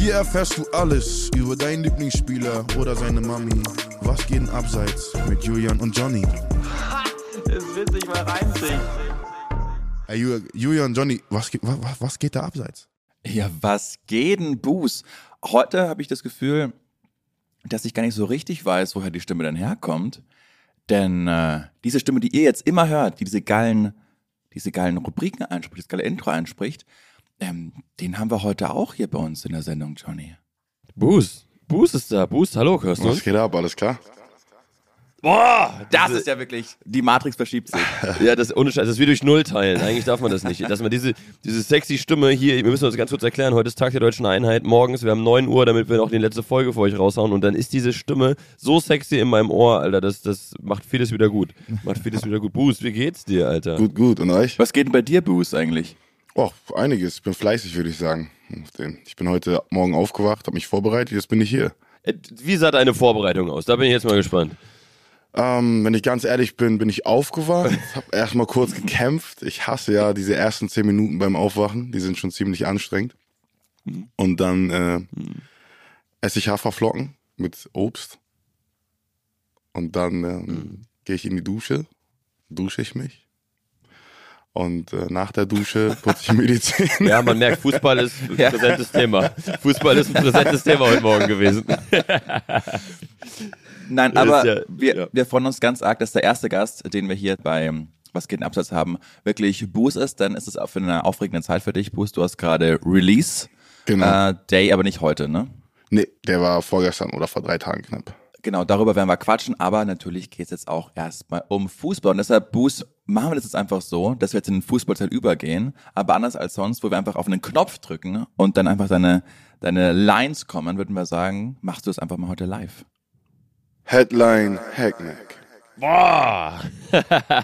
Hier erfährst du alles über deinen Lieblingsspieler oder seine Mami. Was geht denn abseits mit Julian und Johnny? Das wird sich mal reinziehen. Hey, Ju- Julian Johnny, was, geht- wa- wa- was geht da abseits? Ja, was geht denn, Buß? Heute habe ich das Gefühl, dass ich gar nicht so richtig weiß, woher die Stimme denn herkommt. Denn äh, diese Stimme, die ihr jetzt immer hört, die diese geilen, diese geilen Rubriken einspricht, das geile Intro einspricht, ähm, den haben wir heute auch hier bei uns in der Sendung, Johnny. Boost. Boost ist da. Boost, hallo, hörst du? Was geht ab, alles klar? Boah! Das ist ja wirklich, die Matrix verschiebt sich. Ja, das ist ohne Scheiß, das ist wie durch Null teilen. Eigentlich darf man das nicht. Dass man diese, diese sexy Stimme hier, wir müssen uns ganz kurz erklären, heute ist Tag der Deutschen Einheit, morgens, wir haben 9 Uhr, damit wir noch die letzte Folge für euch raushauen und dann ist diese Stimme so sexy in meinem Ohr, Alter, das, das macht vieles wieder gut. Macht vieles wieder gut. Boost, wie geht's dir, Alter? Gut, gut. Und euch? Was geht denn bei dir, Buß, eigentlich? Oh, einiges. Ich bin fleißig, würde ich sagen. Ich bin heute Morgen aufgewacht, habe mich vorbereitet, jetzt bin ich hier. Äh, Wie sah deine Vorbereitung aus? Da bin ich jetzt mal gespannt. Ähm, wenn ich ganz ehrlich bin, bin ich aufgewacht, habe erstmal kurz gekämpft. Ich hasse ja diese ersten zehn Minuten beim Aufwachen, die sind schon ziemlich anstrengend. Und dann äh, esse ich Haferflocken mit Obst. Und dann ähm, gehe ich in die Dusche, dusche ich mich. Und äh, nach der Dusche putze ich mir die Zähne. Ja, man merkt, Fußball ist ein Ja. präsentes Thema. Fußball ist ein präsentes Thema heute Morgen gewesen. Nein, aber ja- wir, ja. wir freuen uns ganz arg, dass der erste Gast, den wir hier bei Was geht in Absatz haben, wirklich Buß ist. Dann ist es auch für eine aufregende Zeit für dich, Buß. Du hast gerade Release Genau. äh, Day, aber nicht heute, ne? Nee, der war vorgestern oder vor drei Tagen knapp. Genau, darüber werden wir quatschen, aber natürlich geht es jetzt auch erstmal um Fußball. Und deshalb, Buß, machen wir das jetzt einfach so, dass wir jetzt in den Fußballteil übergehen, aber anders als sonst, wo wir einfach auf einen Knopf drücken und dann einfach deine, deine Lines kommen, würden wir sagen, machst du es einfach mal heute live. Headline Hackneck. Boah!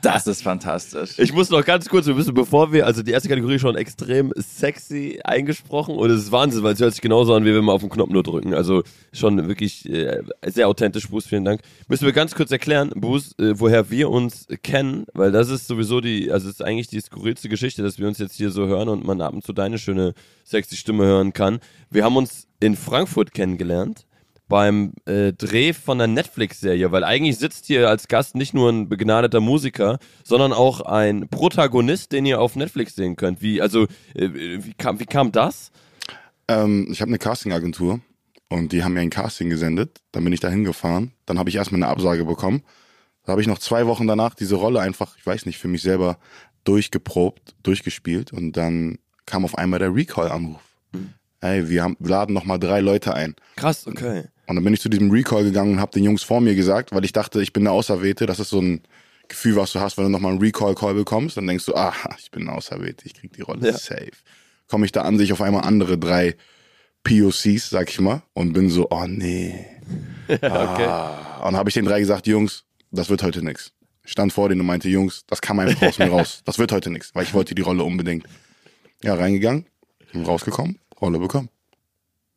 Das ist fantastisch. Ich muss noch ganz kurz, wir müssen, bevor wir, also die erste Kategorie schon extrem sexy eingesprochen und es ist Wahnsinn, weil es hört sich genauso an, wie wenn wir auf den Knopf nur drücken. Also schon wirklich äh, sehr authentisch, Bruce, vielen Dank. Müssen wir ganz kurz erklären, Bruce, äh, woher wir uns kennen, weil das ist sowieso die, also es ist eigentlich die skurrilste Geschichte, dass wir uns jetzt hier so hören und man ab und zu deine schöne, sexy Stimme hören kann. Wir haben uns in Frankfurt kennengelernt beim äh, Dreh von einer Netflix-Serie, weil eigentlich sitzt hier als Gast nicht nur ein begnadeter Musiker, sondern auch ein Protagonist, den ihr auf Netflix sehen könnt. Wie, also, äh, wie, kam, wie kam das? Ähm, ich habe eine Castingagentur und die haben mir ein Casting gesendet. Dann bin ich da hingefahren. Dann habe ich erstmal eine Absage bekommen. Da habe ich noch zwei Wochen danach diese Rolle einfach, ich weiß nicht, für mich selber durchgeprobt, durchgespielt und dann kam auf einmal der Recall-Anruf. Ey, wir, haben, wir laden noch mal drei Leute ein. Krass, okay. Und dann bin ich zu diesem Recall gegangen und habe den Jungs vor mir gesagt, weil ich dachte, ich bin der Auserwählte. Das ist so ein Gefühl, was du hast, wenn du nochmal einen Recall-Call bekommst. Dann denkst du, ah, ich bin der Auserwählte, ich krieg die Rolle Ja. safe. Komme ich da an sich auf einmal andere drei POCs, sag ich mal, und bin so, oh nee. ah. Und habe ich den drei gesagt, Jungs, das wird heute nix. Ich stand vor denen und meinte, Jungs, das kam einfach aus mir raus. Das wird heute nix, weil ich wollte die Rolle unbedingt. Ja, reingegangen, rausgekommen, Rolle bekommen.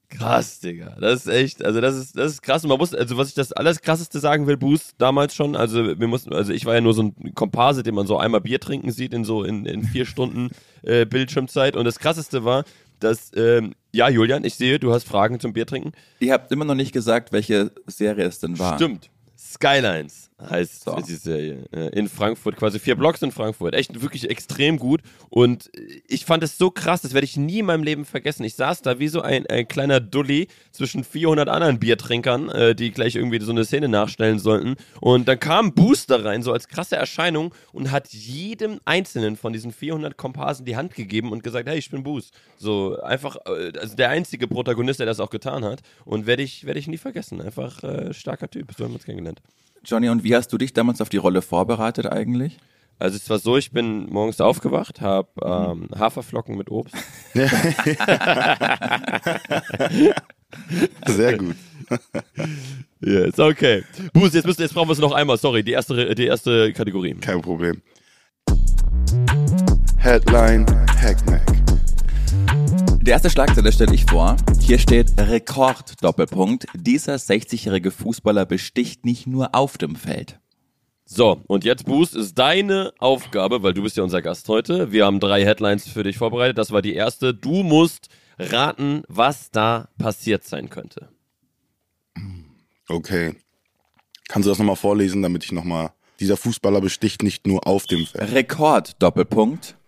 Krass, Digga. Das ist echt, also das ist, das ist krass. Und man muss, also was ich das alles krasseste sagen will, Boost, damals schon, also wir mussten, also ich war ja nur so ein Komparse, den man so einmal Bier trinken sieht in so in, in vier Stunden äh, Bildschirmzeit. Und das krasseste war, dass, ähm, ja, Julian, ich sehe, du hast Fragen zum Bier trinken. Ihr habt immer noch nicht gesagt, welche Serie es denn war. Stimmt. Skylines heißt So. die Serie. äh, In Frankfurt, quasi vier Blocks in Frankfurt. Echt wirklich extrem gut. Und ich fand es so krass, das werde ich nie in meinem Leben vergessen. Ich saß da wie so ein, ein kleiner Dulli zwischen 400 anderen Biertrinkern, äh, die gleich irgendwie so eine Szene nachstellen sollten. Und dann kam Booster rein, so als krasse Erscheinung, und hat jedem einzelnen von diesen 400 Komparsen die Hand gegeben und gesagt, hey, ich bin Boost. So einfach, äh, also der einzige Protagonist, der das auch getan hat. Und werde ich, werde ich nie vergessen. Einfach äh, starker Typ, so haben wir uns kennengelernt. Johnny, und wie hast du dich damals auf die Rolle vorbereitet eigentlich? Also es war so, ich bin morgens aufgewacht, habe ähm, Haferflocken mit Obst. Sehr gut. Yes, okay. Bus, jetzt, müssen, jetzt brauchen wir es noch einmal, sorry, die erste, die erste Kategorie. Kein Problem. Headline Hackneck. Die erste Schlagzeile stelle ich vor. Hier steht Rekord Doppelpunkt. Dieser 60-jährige Fußballer besticht nicht nur auf dem Feld. So, und jetzt, Boost, ist deine Aufgabe, weil du bist ja unser Gast heute. Wir haben drei Headlines für dich vorbereitet. Das war die erste. Du musst raten, was da passiert sein könnte. Okay. Kannst du das nochmal vorlesen, damit ich nochmal. Dieser Fußballer besticht nicht nur auf dem Feld. Rekord, Doppelpunkt.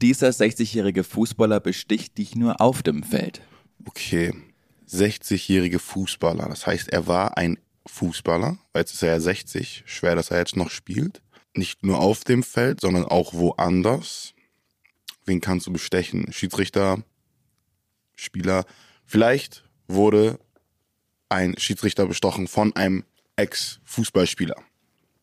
Dieser 60-jährige Fußballer besticht dich nur auf dem Feld. Okay. 60-jährige Fußballer. Das heißt, er war ein Fußballer. weil Jetzt ist er ja 60. Schwer, dass er jetzt noch spielt. Nicht nur auf dem Feld, sondern auch woanders. Wen kannst du bestechen? Schiedsrichter, Spieler. Vielleicht wurde ein Schiedsrichter bestochen von einem Ex-Fußballspieler,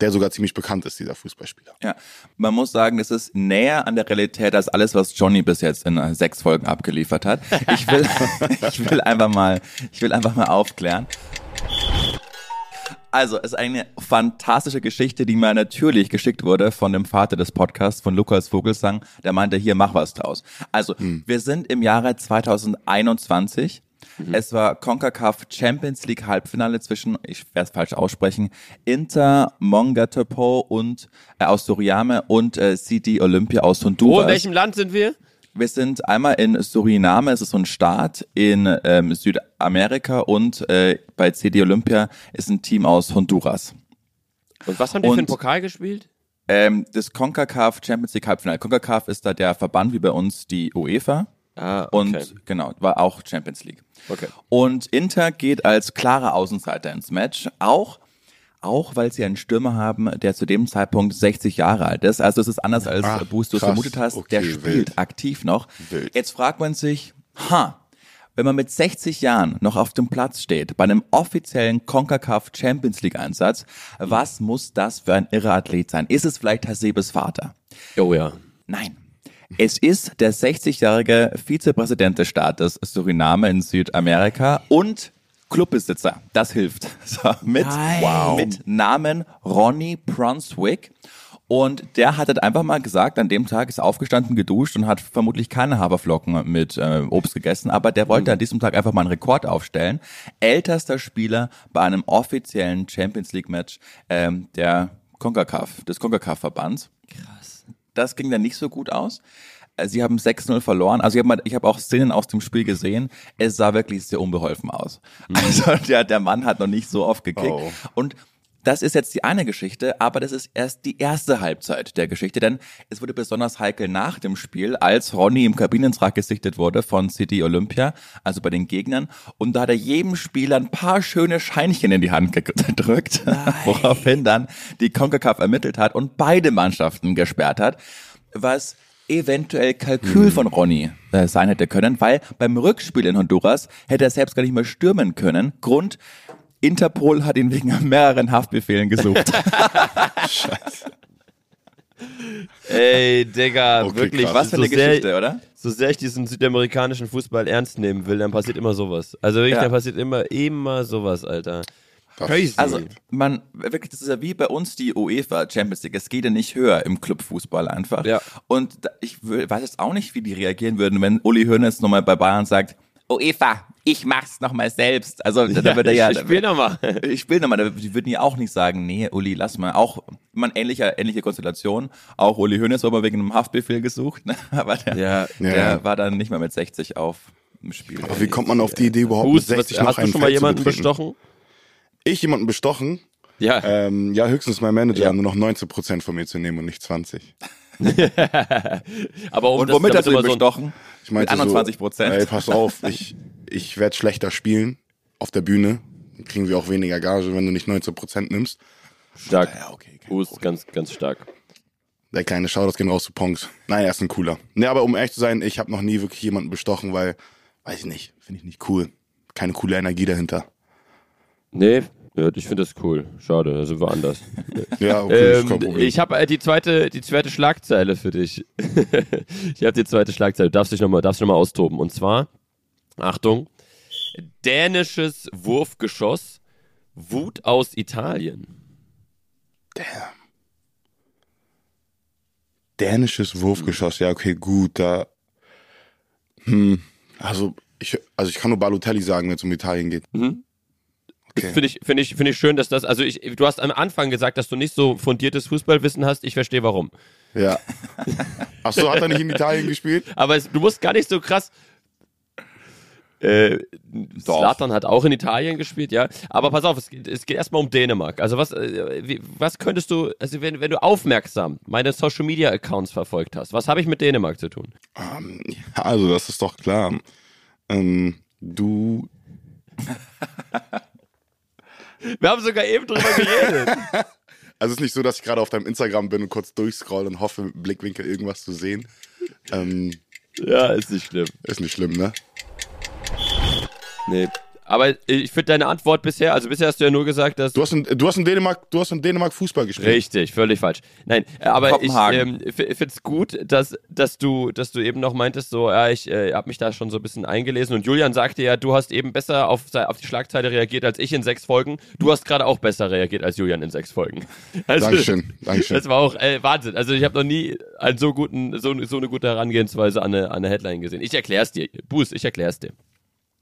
der sogar ziemlich bekannt ist, dieser Fußballspieler. Ja, man muss sagen, das ist näher an der Realität als alles, was Johnny bis jetzt in sechs Folgen abgeliefert hat. Ich will, ich will einfach mal, ich will einfach mal aufklären. Also, es ist eine fantastische Geschichte, die mir natürlich geschickt wurde von dem Vater des Podcasts, von Lukas Vogelsang. Der meinte, hier, mach was draus. Also, wir sind im Jahre 2021. Es war CONCACAF Champions League Halbfinale zwischen, ich werde es falsch aussprechen, Inter Mongatopo und äh, aus Suriame und äh, CD Olympia aus Wo, Honduras. in welchem Land sind wir? Wir sind einmal in Suriname, es ist so ein Staat in ähm, Südamerika und äh, bei CD Olympia ist ein Team aus Honduras. Und was haben die für Und- einen Pokal gespielt? Ähm, das CONCACAF Champions League Halbfinale. CONCACAF ist da der Verband wie bei uns die UEFA Ah, und genau, war auch Champions League. Okay. Und Inter geht als klarer Außenseiter ins Match, auch auch weil sie einen Stürmer haben, der zu dem Zeitpunkt 60 Jahre alt ist. Also es ist anders als Boos du es krass. vermutet hast. der Okay, spielt wild. aktiv noch. Wild. Jetzt fragt man sich, ha, wenn man mit 60 Jahren noch auf dem Platz steht, bei einem offiziellen CONCACAF Champions League Einsatz, was muss das für ein irrer Athlet sein? Ist es vielleicht Hasebes Vater? Oh ja. Nein. Es ist der 60-jährige Vizepräsident des Staates Suriname in Südamerika und Clubbesitzer. Das hilft. So, mit, Nein. mit Namen Ronnie Brunswick. Und der hat halt einfach mal gesagt, an dem Tag ist aufgestanden, geduscht und hat vermutlich keine Haferflocken mit äh, Obst gegessen, aber der wollte an diesem Tag einfach mal einen Rekord aufstellen. Ältester Spieler bei einem offiziellen Champions League Match ähm, der CONCACAF, des CONCACAF-Verbands. Das ging dann nicht so gut aus. Äh, Sie haben 6-0 verloren. Also ich habe hab auch Szenen aus dem Spiel gesehen. Es sah wirklich sehr unbeholfen aus. Also der, der Mann hat noch nicht so oft gekickt. Oh. Und das ist jetzt die eine Geschichte, aber das ist erst die erste Halbzeit der Geschichte, denn es wurde besonders heikel nach dem Spiel, als Ronny im Kabinentrag gesichtet wurde von City Olympia, also bei den Gegnern, und da hat er jedem Spieler ein paar schöne Scheinchen in die Hand gedrückt, woraufhin dann die CONCACAF ermittelt hat und beide Mannschaften gesperrt hat, was eventuell Kalkül von Ronny äh, sein hätte können, weil beim Rückspiel in Honduras hätte er selbst gar nicht mehr stürmen können. Grund, Interpol hat ihn wegen mehreren Haftbefehlen gesucht. Scheiße. Ey, Digga, Okay, wirklich. krass. Was für eine so sehr, Geschichte, oder? So sehr ich diesen südamerikanischen Fußball ernst nehmen will, dann passiert immer sowas. Also wirklich, Ja. dann passiert immer, immer sowas, Alter. Crazy. Also man, wirklich, das ist ja wie bei uns die UEFA Champions League. Es geht ja nicht höher im Clubfußball einfach. Ja. Und da, ich will- weiß jetzt auch nicht, wie die reagieren würden, wenn Uli Hoeneß nochmal bei Bayern sagt, UEFA, ich mach's nochmal selbst. Also da, da wird er ja, ich spiel nochmal. ich spiele nochmal, da- die würden ja auch nicht sagen, nee, Uli, lass mal. Auch, man, ähnliche, ähnliche Konstellation. Auch Uli Hoeneß war mal wegen einem Haftbefehl gesucht, ne? aber der, Ja. der Ja. war dann nicht mehr mit 60 auf dem Spiel. Aber wie kommt man auf die Idee überhaupt Fuß, mit was, 60 noch hast du ein schon mal Feld jemanden bestochen? Ich jemanden bestochen? Ja. Ähm, ja, höchstens mein Manager, Ja. nur noch 19% von mir zu nehmen und nicht 20. Aber um Und das- womit damit hast du ihn immer so bestochen? Ich meinte mit 21 So, Prozent. ey, pass auf, ich, ich werde schlechter spielen auf der Bühne. Dann kriegen wir auch weniger Gage, wenn du nicht 19% nimmst. Stark. Ja, okay. Problem. ganz, ganz stark. Der kleine Shoutouts gehen raus zu Pongs. Nein, er ist ein cooler. Ne, aber um ehrlich zu sein, ich habe noch nie wirklich jemanden bestochen, weil, weiß ich nicht, finde ich nicht cool. Keine coole Energie dahinter. Nee, ja, ich finde das cool. Schade, da sind wir anders. Ja, okay, Ähm, Problem. ich habe äh, die zweite, die zweite Schlagzeile für dich. ich habe die zweite Schlagzeile. Darfst dich noch mal, darfst dich noch mal austoben. Und zwar, Achtung, dänisches Wurfgeschoss, Wut aus Italien. Damn. Dänisches Wurfgeschoss, ja, okay, gut, da. Hm, also ich, also ich kann nur Balotelli sagen, wenn es um Italien geht. Mhm. Okay. Finde ich, finde ich, finde ich schön, dass das, also ich, du hast am Anfang gesagt, dass du nicht so fundiertes Fußballwissen hast. Ich verstehe warum. Ja. Ach so, hat er nicht in Italien gespielt? Aber es, du musst gar nicht so krass, Äh, Zlatan hat auch in Italien gespielt, ja. Aber pass auf, es, geht- es geht erstmal um Dänemark. Also was, äh, wie, was könntest du, also wenn, wenn du aufmerksam meine Social Media Accounts verfolgt hast, was habe ich mit Dänemark zu tun? Ähm, ja, also das ist doch klar. Ähm, du, Wir haben sogar eben drüber geredet. also es ist nicht so, dass ich gerade auf deinem Instagram bin und kurz durchscroll und hoffe, dem Blickwinkel irgendwas zu sehen. Ähm, ja, ist nicht schlimm. ist nicht schlimm, ne? Nee. Aber ich finde deine Antwort bisher, also bisher hast du ja nur gesagt, dass Du hast in, du hast in Dänemark, du hast in Dänemark Fußball gespielt. Richtig, völlig falsch. Nein, aber ich ähm, finde es gut, dass, dass, du, dass du eben noch meintest, so, ja, ich äh, habe mich da schon so ein bisschen eingelesen und Julian sagte ja, du hast eben besser auf, auf die Schlagzeile reagiert als ich in sechs Folgen. Du hast gerade auch besser reagiert als Julian in sechs Folgen. Also, Dankeschön, Dankeschön. Das war auch äh, Wahnsinn. Also ich habe noch nie einen so guten, so, so eine gute Herangehensweise an eine, an eine Headline gesehen. Ich erklär's dir, Buß, ich erklär's dir.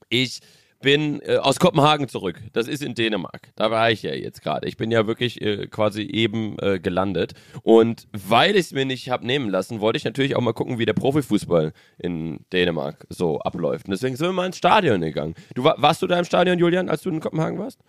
Ich bin äh, aus Kopenhagen zurück. Das ist in Dänemark. Da war ich ja jetzt gerade. Ich bin ja wirklich äh, quasi eben äh, gelandet. Und weil ich es mir nicht hab nehmen lassen, wollte ich natürlich auch mal gucken, wie der Profifußball in Dänemark so abläuft. Und deswegen sind wir mal ins Stadion gegangen. Du war, warst du da im Stadion, Julian, als du in Kopenhagen warst?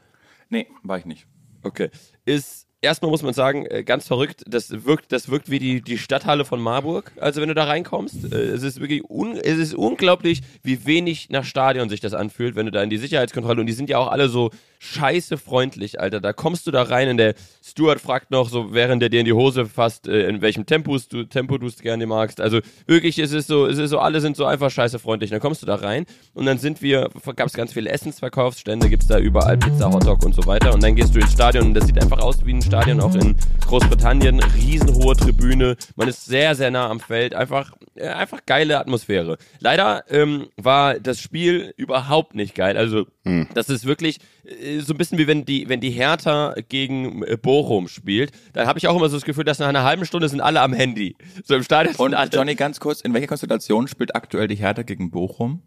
Nee, war ich nicht. Okay. Ist erstmal muss man sagen, äh, ganz verrückt, das wirkt, das wirkt wie die, die Stadthalle von Marburg. Also wenn du da reinkommst, äh, es ist wirklich un, es ist unglaublich, wie wenig nach Stadion sich das anfühlt, wenn du da in die Sicherheitskontrolle und die sind ja auch alle so scheiße freundlich, Alter. Da kommst du da rein und der Steward fragt noch so, während der dir in die Hose fasst, äh, in welchem Tempus du, Tempo du es gerne magst. Also wirklich, es ist so, es ist so, alle sind so einfach scheiße freundlich. Dann kommst du da rein und dann sind wir, gab es ganz viele Essensverkaufsstände, gibt's da überall Pizza, Hotdog und so weiter. Und dann gehst du ins Stadion und das sieht einfach aus wie ein Stadion auch in Großbritannien. Riesenhohe Tribüne. Man ist sehr, sehr nah am Feld. Einfach, äh, einfach geile Atmosphäre. Leider ähm, war das Spiel überhaupt nicht geil. Also, das ist wirklich äh, so ein bisschen wie wenn die, wenn die Hertha gegen äh, Bochum spielt. Dann habe ich auch immer so das Gefühl, dass nach einer halben Stunde sind alle am Handy. So im Stadion Und alle. Johnny, ganz kurz, in welcher Konstellation spielt aktuell die Hertha gegen Bochum?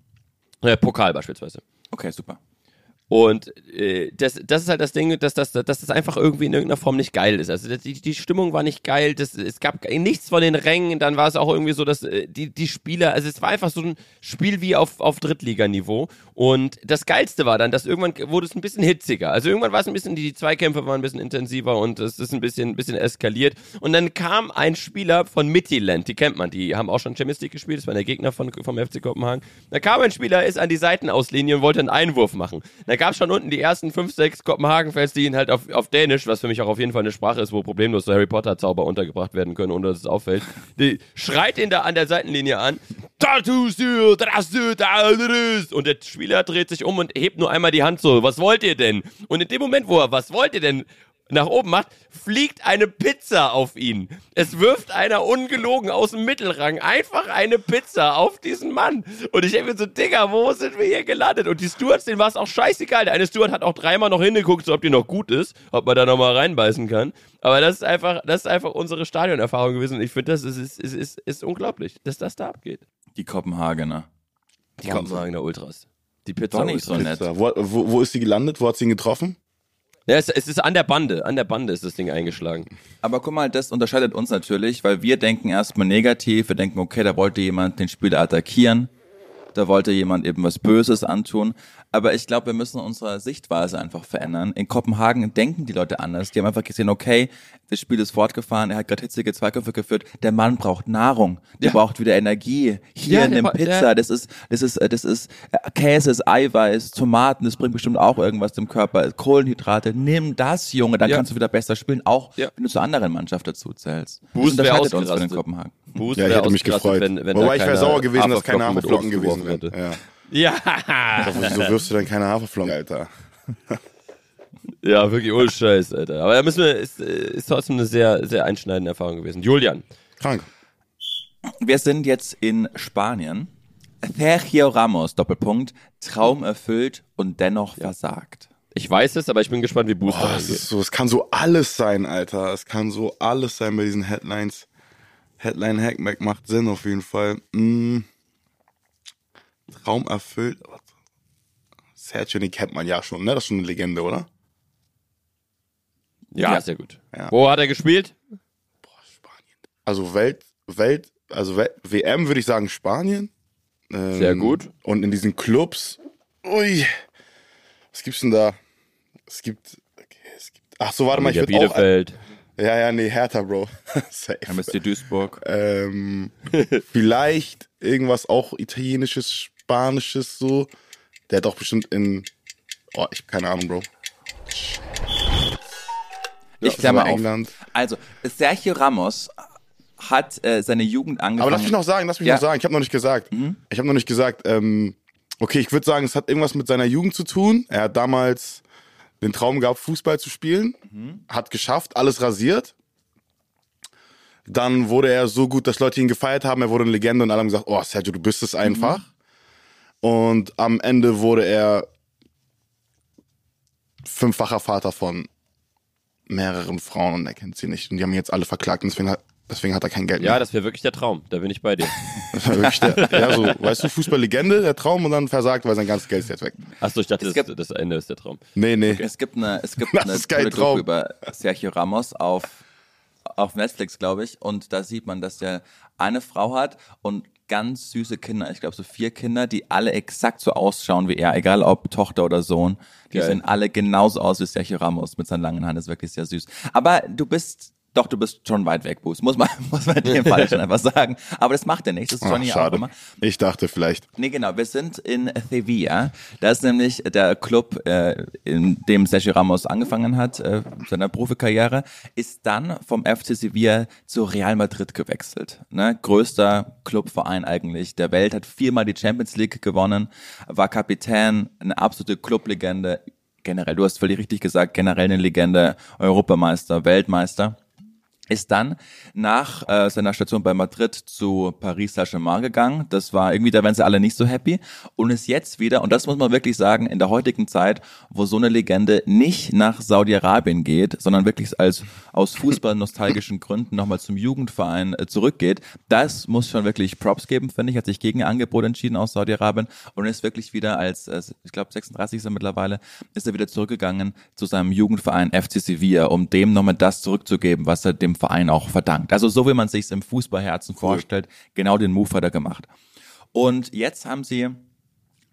Äh, Pokal beispielsweise. Okay, super. Und äh, das, das ist halt das Ding, dass das, dass das einfach irgendwie in irgendeiner Form nicht geil ist. Also die, die Stimmung war nicht geil, das, es gab nichts von den Rängen, dann war es auch irgendwie so, dass äh, die, die Spieler, also es war einfach so ein Spiel wie auf, auf Drittliganiveau. Und das Geilste war dann, dass irgendwann wurde es ein bisschen hitziger. Also irgendwann war es ein bisschen, die Zweikämpfe waren ein bisschen intensiver und es ist ein bisschen, ein bisschen eskaliert. Und dann kam ein Spieler von Midtjylland, die kennt man, die haben auch schon League gespielt, das war der Gegner von, vom FC Kopenhagen. Da kam ein Spieler, ist an die Seitenauslinie und wollte einen Einwurf machen. Da gab es schon unten die ersten fünf, sechs Kopenhagen-Fans, die ihn halt auf, auf Dänisch, was für mich auch auf jeden Fall eine Sprache ist, wo problemlos so Harry Potter-Zauber untergebracht werden können, ohne dass es auffällt, die schreit ihn da an der Seitenlinie an. Und der Spieler dreht sich um und hebt nur einmal die Hand so, was wollt ihr denn? Und in dem Moment, wo er, was wollt ihr denn? Nach oben macht, fliegt eine Pizza auf ihn. Es wirft einer ungelogen aus dem Mittelrang einfach eine Pizza auf diesen Mann. Und ich denke mir so, Digga, wo sind wir hier gelandet? Und die Stewards, denen war es auch scheißegal. Der eine Steward hat auch dreimal noch hingeguckt, so ob die noch gut ist, ob man da nochmal reinbeißen kann. Aber das ist einfach, das ist einfach unsere Stadionerfahrung gewesen. Und ich finde, das ist, ist, ist, ist, ist unglaublich, dass das da abgeht. Die Kopenhagener. Die Kopenhagener Ultras. Die Pizza Doch nicht so nett. Wo, wo, wo ist sie gelandet? Wo hat sie ihn getroffen? Ja, es, es ist an der Bande. An der Bande ist das Ding eingeschlagen. Aber guck mal, das unterscheidet uns natürlich, weil wir denken erstmal negativ. Wir denken, okay, da wollte jemand den Spieler attackieren. Da wollte jemand eben was Böses antun. Aber ich glaube, wir müssen unsere Sichtweise einfach verändern. In Kopenhagen denken die Leute anders. Die haben einfach gesehen, okay, das Spiel ist fortgefahren, er hat gerade hitzige Zweikämpfe geführt. Der Mann braucht Nahrung. Der Ja. braucht wieder Energie. Hier Ja, bra- Pizza. Das ist, das ist, äh, das ist äh, Käse, ist Eiweiß, Tomaten. Das bringt bestimmt auch irgendwas dem Körper. Kohlenhydrate. Nimm das, Junge. Dann Ja. kannst du wieder besser spielen. Auch Ja. wenn du zur anderen Mannschaft dazu zählst. Boost Das wäre unterscheidet uns von den ausgerastet. Kopenhagen. Boost Ja, ich hätte mich ausgerastet, gefreut. Wenn, wenn Wobei ich wäre sauer gewesen, dass keine Haferflocken Obst gewesen hätte. Ja. Ja. Wieso wirfst du denn keine Haferflocken, Alter? Ja, wirklich ohne Scheiß, Alter. Aber da müssen wir, ist, äh, ist trotzdem eine sehr, sehr einschneidende Erfahrung gewesen. Julian. Krank. Wir sind jetzt in Spanien. Sergio Ramos, Doppelpunkt, Traum erfüllt und dennoch versagt. Ich weiß es, aber ich bin gespannt, wie Booster Boah, es, so, es kann so alles sein, Alter. Es kann so alles sein bei diesen Headlines. Headline Hackback macht Sinn auf jeden Fall. Mm. Traum erfüllt. Sergio, den kennt man ja schon, ne? Das ist schon eine Legende, oder? Ja, Ja. sehr gut. Ja. Wo hat er gespielt? Also Welt, Welt, also Wel WM würde ich sagen Spanien. Ähm, Sehr gut. Und in diesen Clubs ui. Was gibt's denn da? Es gibt, okay, es gibt, ach so, warte mal, ich würde auch, Bielefeld. ja, ja, nee, Hertha, Bro. Safe. MSC Duisburg. Ähm, vielleicht irgendwas auch italienisches, spanisches so. Der hat doch bestimmt in, oh, ich keine Ahnung, Bro. Ich klammer war auf. England. Also, Sergio Ramos hat äh, seine Jugend angefangen. Aber lass mich noch sagen, lass mich Ja. noch sagen. Ich habe noch nicht gesagt. Ich habe noch nicht gesagt. Ähm, okay, ich würde sagen, es hat irgendwas mit seiner Jugend zu tun. Er hat damals den Traum gehabt, Fußball zu spielen, hat geschafft, alles rasiert. Dann wurde er so gut, dass Leute ihn gefeiert haben. Er wurde eine Legende und alle haben gesagt, oh Sergio, du bist es einfach. Und am Ende wurde er fünffacher Vater von mehreren Frauen und er kennt sie nicht. Und die haben ihn jetzt alle verklagt und deswegen hat, deswegen hat er kein Geld mehr. Ja, das wäre wirklich der Traum. Da bin ich bei dir. Das war wirklich der, ja, so, weißt du, Fußballlegende, der Traum und dann versagt, weil sein ganzes Geld ist jetzt weg. Achso, ich dachte, Es das, gibt- das Ende ist der Traum. Nee, nee. Es gibt eine, es gibt Das eine ist kein Traum. Über Sergio Ramos auf, auf Netflix, glaube ich. Und da sieht man, dass der eine Frau hat und ganz süße Kinder, ich glaube so vier Kinder, die alle exakt so ausschauen wie er, egal ob Tochter oder Sohn. Die Geil. sehen alle genauso aus wie Sergio Ramos mit seinen langen Haaren, das ist wirklich sehr süß. Aber du bist, doch, du bist schon weit weg, Bruce, muss man, muss man in dem Fall schon einfach sagen. Aber das macht er nicht, das ist Ach, Johnny auch schade. immer. Ich dachte vielleicht. Nee, genau. Wir sind in Sevilla. Das ist nämlich der Club, äh, in dem Sergio Ramos angefangen hat, äh, seiner Profikarriere, ist dann vom FC Sevilla zu Real Madrid gewechselt. Ne? Größter Clubverein eigentlich der Welt, hat viermal die Champions League gewonnen, war Kapitän, eine absolute Clublegende. Generell, du hast völlig richtig gesagt, generell eine Legende, Europameister, Weltmeister ist dann nach äh, seiner Station bei Madrid zu Paris Saint-Germain gegangen. Das war irgendwie, da waren sie alle nicht so happy. Und ist jetzt wieder, und das muss man wirklich sagen, in der heutigen Zeit, wo so eine Legende nicht nach Saudi-Arabien geht, sondern wirklich als aus Fußball-nostalgischen Gründen nochmal zum Jugendverein äh, zurückgeht, das muss schon wirklich Props geben, finde ich, hat sich gegen ein Angebot entschieden aus Saudi-Arabien und ist wirklich wieder als, äh, ich glaube 36 ist er mittlerweile, ist er wieder zurückgegangen zu seinem Jugendverein FC Sevilla, um dem nochmal das zurückzugeben, was er dem Verein auch verdankt. Also so wie man sich im Fußballherzen vorstellt, genau den Move hat er gemacht. Und jetzt haben sie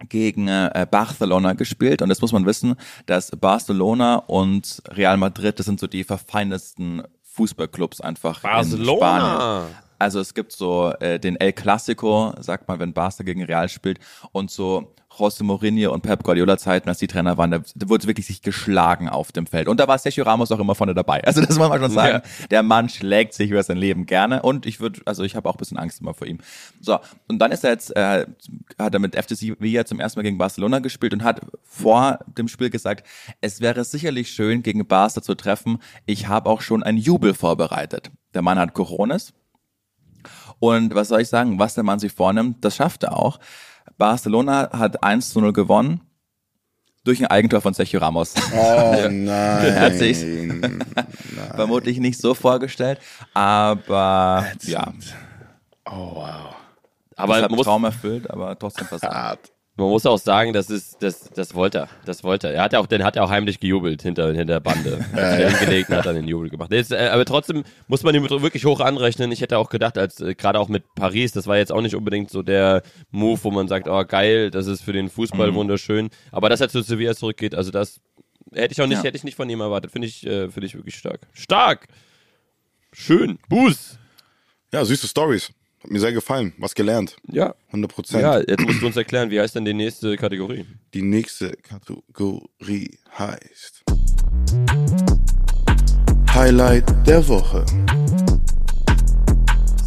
gegen äh, Barcelona gespielt und das muss man wissen, dass Barcelona und Real Madrid, das sind so die verfeindetsten Fußballclubs einfach in Barcelona. Spanien. Also es gibt so äh, den El Clasico, sagt man, wenn Barca gegen Real spielt und so José Mourinho und Pep Guardiola Zeiten, als die Trainer waren, da, da wurde wirklich sich geschlagen auf dem Feld. Und da war Sergio Ramos auch immer vorne dabei. Also das muss man schon sagen. Der Mann schlägt sich über sein Leben gerne und ich würde, also ich habe auch ein bisschen Angst immer vor ihm. So, und dann ist er jetzt, äh, hat er mit FC Sevilla zum ersten Mal gegen Barcelona gespielt und hat vor dem Spiel gesagt, es wäre sicherlich schön, gegen Barca zu treffen. Ich habe auch schon einen Jubel vorbereitet. Der Mann hat Coronas, und was soll ich sagen, was der Mann sich vornimmt, das schafft er auch. Barcelona hat 1 zu 0 gewonnen durch ein Eigentor von Sergio Ramos. Oh nein. hat sich's. Vermutlich nicht so vorgestellt, aber ja, Oh wow. Aber das man muss, Traum erfüllt, aber trotzdem versagt. Hart. Man muss auch sagen, das ist, das, das wollte er. Das wollte er. Er hat ja auch, den hat er auch heimlich gejubelt hinter, hinter der Bande. Hat er hingelegt und hat dann den Jubel gemacht. Jetzt, äh, aber trotzdem muss man ihm wirklich hoch anrechnen. Ich hätte auch gedacht, als, äh, gerade auch mit Paris, das war jetzt auch nicht unbedingt so der Move, wo man sagt, oh geil, das ist für den Fußball Mhm. wunderschön. Aber dass er zu Sevilla zurückgeht, also das hätte ich auch nicht, Ja. hätte ich nicht von ihm erwartet. Finde ich, äh, finde ich wirklich stark. Stark! Schön. Buß! Ja, süße Stories. Hat mir sehr gefallen. Was gelernt. Ja. 100 Prozent. Ja, jetzt musst du uns erklären, wie heißt denn die nächste Kategorie? Die nächste Kategorie heißt Highlight der Woche.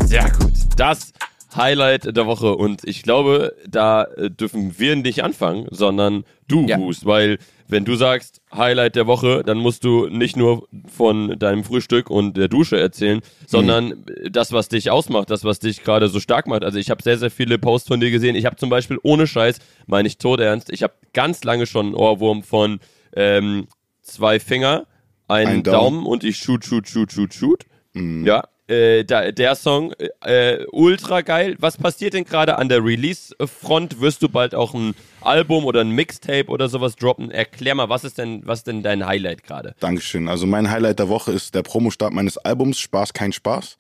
Sehr gut. Das Highlight der Woche. Und ich glaube, da äh, dürfen wir nicht anfangen, sondern du, Ja. Boost. Weil, wenn du sagst Highlight der Woche, dann musst du nicht nur von deinem Frühstück und der Dusche erzählen, sondern das, was dich ausmacht, das, was dich gerade so stark macht. Also ich habe sehr, sehr viele Posts von dir gesehen. Ich habe zum Beispiel ohne Scheiß, meine ich tot ernst, ich habe ganz lange schon einen Ohrwurm von ähm, zwei Finger, einen Ein Daumen. Daumen. und ich shoot, shoot, shoot, shoot, shoot. Ja, äh, da, der Song, äh, ultra geil. Was passiert denn gerade an der Release-Front? Wirst du bald auch ein Album oder ein Mixtape oder sowas droppen? Erklär mal, was ist denn, was ist denn dein Highlight gerade? Dankeschön. Also mein Highlight der Woche ist der Promostart meines Albums Spaß kein Spaß,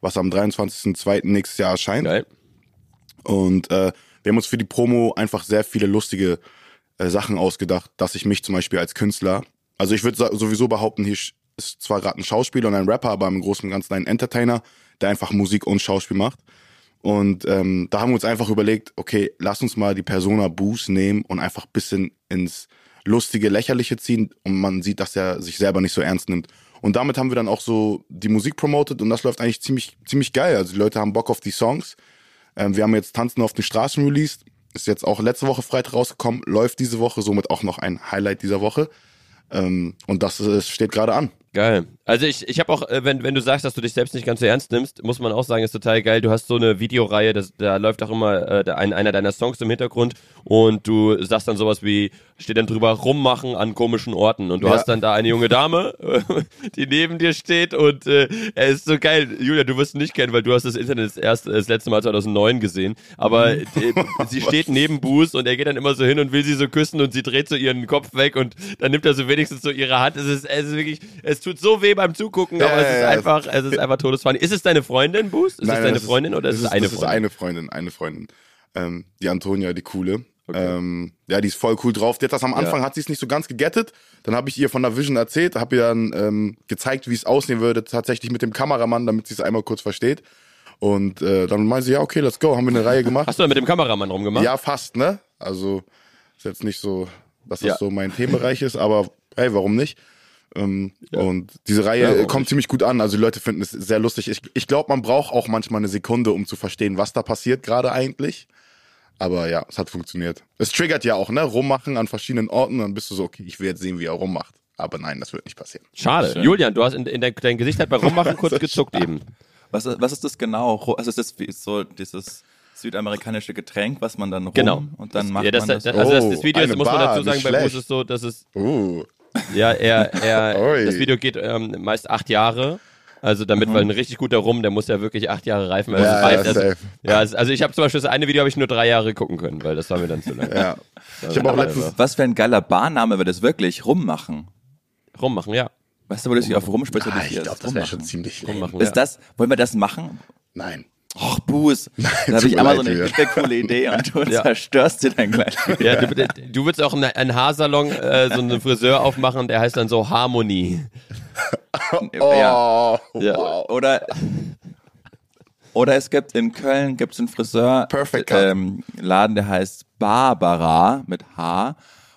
was am 23.02. nächstes Jahr erscheint. Geil. Und äh, wir haben uns für die Promo einfach sehr viele lustige äh, Sachen ausgedacht, dass ich mich zum Beispiel als Künstler, also ich würde sowieso behaupten, hier ist zwar gerade ein Schauspieler und ein Rapper, aber im Großen und Ganzen ein Entertainer, der einfach Musik und Schauspiel macht. Und ähm, da haben wir uns einfach überlegt, okay, lass uns mal die Persona Boos nehmen und einfach bisschen ins lustige, lächerliche ziehen und man sieht, dass er sich selber nicht so ernst nimmt. Und damit haben wir dann auch so die Musik promotet und das läuft eigentlich ziemlich, ziemlich geil. Also die Leute haben Bock auf die Songs. Ähm, wir haben jetzt Tanzen auf den Straßen released. Ist jetzt auch letzte Woche Freitag rausgekommen, läuft diese Woche, somit auch noch ein Highlight dieser Woche. Ähm, und das äh, steht gerade an. Geil. Also ich, ich habe auch, äh, wenn, wenn du sagst, dass du dich selbst nicht ganz so ernst nimmst, muss man auch sagen, ist total geil. Du hast so eine Videoreihe, das, da läuft auch immer äh, ein, einer deiner Songs im Hintergrund und du sagst dann sowas wie, steht dann drüber, rummachen an komischen Orten. Und du Ja. hast dann da eine junge Dame, die neben dir steht und äh, er ist so geil. Julia, du wirst ihn nicht kennen, weil du hast das Internet das, erst, das letzte Mal 2009 gesehen. Aber äh, sie steht neben Buß und er geht dann immer so hin und will sie so küssen und sie dreht so ihren Kopf weg und dann nimmt er so wenigstens so ihre Hand. Es ist, es ist wirklich, es tut so weh beim Zugucken, Ja, aber es ja, ist ja. einfach, es ist einfach todesfunny. Ist es deine Freundin, Buß? Ist es deine das Freundin oder ist das es eine das Freundin? ist eine Freundin, eine Freundin. Ähm, die Antonia, die coole. Ähm, ja, die ist voll cool drauf. Die hat das am Anfang, hat sie es nicht so ganz gegettet. Dann habe ich ihr von der Vision erzählt, habe ihr dann ähm, gezeigt, wie es aussehen würde, tatsächlich mit dem Kameramann, damit sie es einmal kurz versteht. Und äh, dann meinte sie, ja, okay, let's go, haben wir eine Reihe gemacht. Hast du da mit dem Kameramann rumgemacht? Ja, fast, ne? Also ist jetzt nicht so, dass das Ja. so mein Themenbereich ist, aber hey, warum nicht? Ähm, Und diese Reihe Ja, kommt nicht? ziemlich gut an. Also die Leute finden es sehr lustig. Ich, ich glaube, man braucht auch manchmal eine Sekunde, um zu verstehen, was da passiert gerade eigentlich. Aber ja, es hat funktioniert. Es triggert ja auch, ne? Rummachen an verschiedenen Orten, dann bist du so, okay, ich will jetzt sehen, wie er rummacht. Aber nein, das wird nicht passieren. Schade. Julian, du hast in, in dein, dein Gesicht hat bei Rummachen kurz gezuckt eben. Was, ist- was ist das genau? Also ist das wie so dieses südamerikanische Getränk, was man dann rum Genau. und dann macht ja, das, man das. das, also das, Oh, das Video ist, eine muss man Bar, dazu sagen, bei schlecht. ist so, dass es Uh, Ja, er, er, das Video geht ähm, meist acht Jahre. Also damit, weil ein richtig guter Rum, der muss ja wirklich acht Jahre reifen. Also, Ja, es reicht, ja, also, safe. ja, also ich habe zum Beispiel das eine Video habe ich nur drei Jahre gucken können, weil das war mir dann zu lang. ja. Ich habe auch letztens, was für ein geiler Barname wäre das wirklich? Rummachen. Rummachen, ja. Weißt du, wo du dich auf Rum ah, spezialisierst? ich glaube, das wäre schon ziemlich. Rummachen, Ist ja. das, wollen wir das machen? Nein. Och, Buß. Da habe ich einmal so eine richtig coole Idee und du Ja. zerstörst dir dein gleich. Ja, du, du würdest auch einen, einen Haarsalon, äh, so einen Friseur aufmachen, der heißt dann so Harmonie. Ja. Oh, Ja. wow. Oder, oder es gibt in Köln gibt's einen Friseur ähm, Laden, der heißt Barbara mit H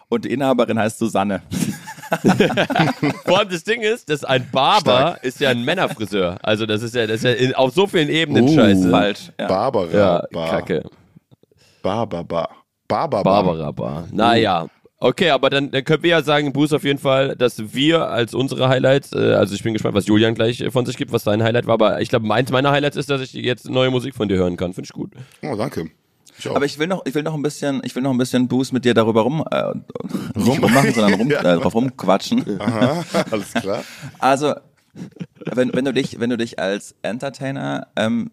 und die Inhaberin heißt Susanne. Vor allem das Ding ist, dass ein Barber ist ja ein Männerfriseur. Also das ist ja, das ist ja in, auf so vielen Ebenen Uh. scheiße. Falsch. Ja. Barbara. Ja, Bar. kacke. Barbara. Barbara. Barbara Bar. Naja. Okay, aber dann, dann können wir ja sagen, Bruce, auf jeden Fall, dass wir als unsere Highlights, äh, also ich bin gespannt, was Julian gleich äh, von sich gibt, was sein Highlight war, aber ich glaube, eins meiner Highlights ist, dass ich jetzt neue Musik von dir hören kann. Finde ich gut. Oh, danke. Ich. Aber ich will noch, ich will noch ein bisschen, ich will noch ein bisschen Boost mit dir darüber rum, äh, nicht rummachen, sondern rum, Ja. äh, drauf rumquatschen. Aha, alles klar. Also, wenn, wenn du dich, wenn du dich als Entertainer ähm,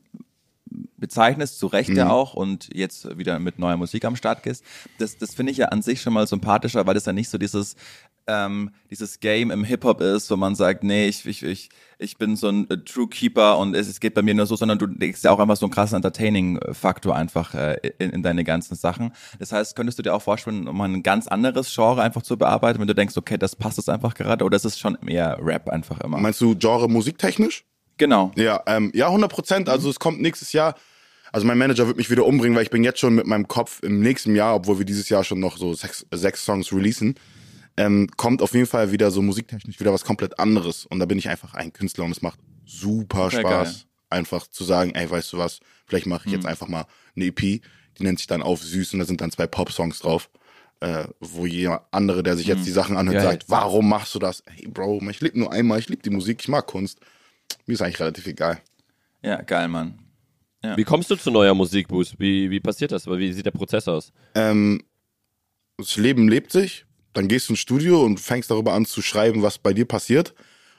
bezeichnest, zu Recht Mhm. ja auch, und jetzt wieder mit neuer Musik am Start gehst, das, das finde ich ja an sich schon mal sympathischer, weil das ja nicht so dieses, ähm, dieses Game im Hip-Hop ist, wo man sagt, nee, ich, ich, ich, ich bin so ein äh, True Keeper und es, es geht bei mir nur so, sondern du legst ja auch einfach so einen krassen Entertaining-Faktor einfach äh, in, in deine ganzen Sachen. Das heißt, könntest du dir auch vorstellen, um ein ganz anderes Genre einfach zu bearbeiten, wenn du denkst, okay, das passt jetzt einfach gerade, oder ist es schon eher Rap einfach immer? Meinst du Genre musiktechnisch? Genau. Ja, ähm, ja, 100 Prozent. Also es kommt nächstes Jahr. Also mein Manager wird mich wieder umbringen, weil ich bin jetzt schon mit meinem Kopf im nächsten Jahr, obwohl wir dieses Jahr schon noch so sechs, sechs Songs releasen, ähm, kommt auf jeden Fall wieder so musiktechnisch wieder was komplett anderes. Und da bin ich einfach ein Künstler und es macht super Spaß, geil. einfach zu sagen, ey, weißt du was, vielleicht mache ich jetzt einfach mal eine EP, die nennt sich dann auf süß und da sind dann zwei Pop-Songs drauf. Äh, wo jemand andere, der sich jetzt die Sachen anhört, Geil. sagt, warum machst du das? Hey Bro, ich lebe nur einmal, ich liebe die Musik, ich mag Kunst. Mir ist eigentlich relativ egal. Ja, geil, Mann. Wie kommst du zu neuer Musik, Bruce? Wie, wie passiert das? Wie sieht der Prozess aus? Ähm, das Leben lebt sich, dann gehst du ins Studio und fängst darüber an zu schreiben, was bei dir passiert.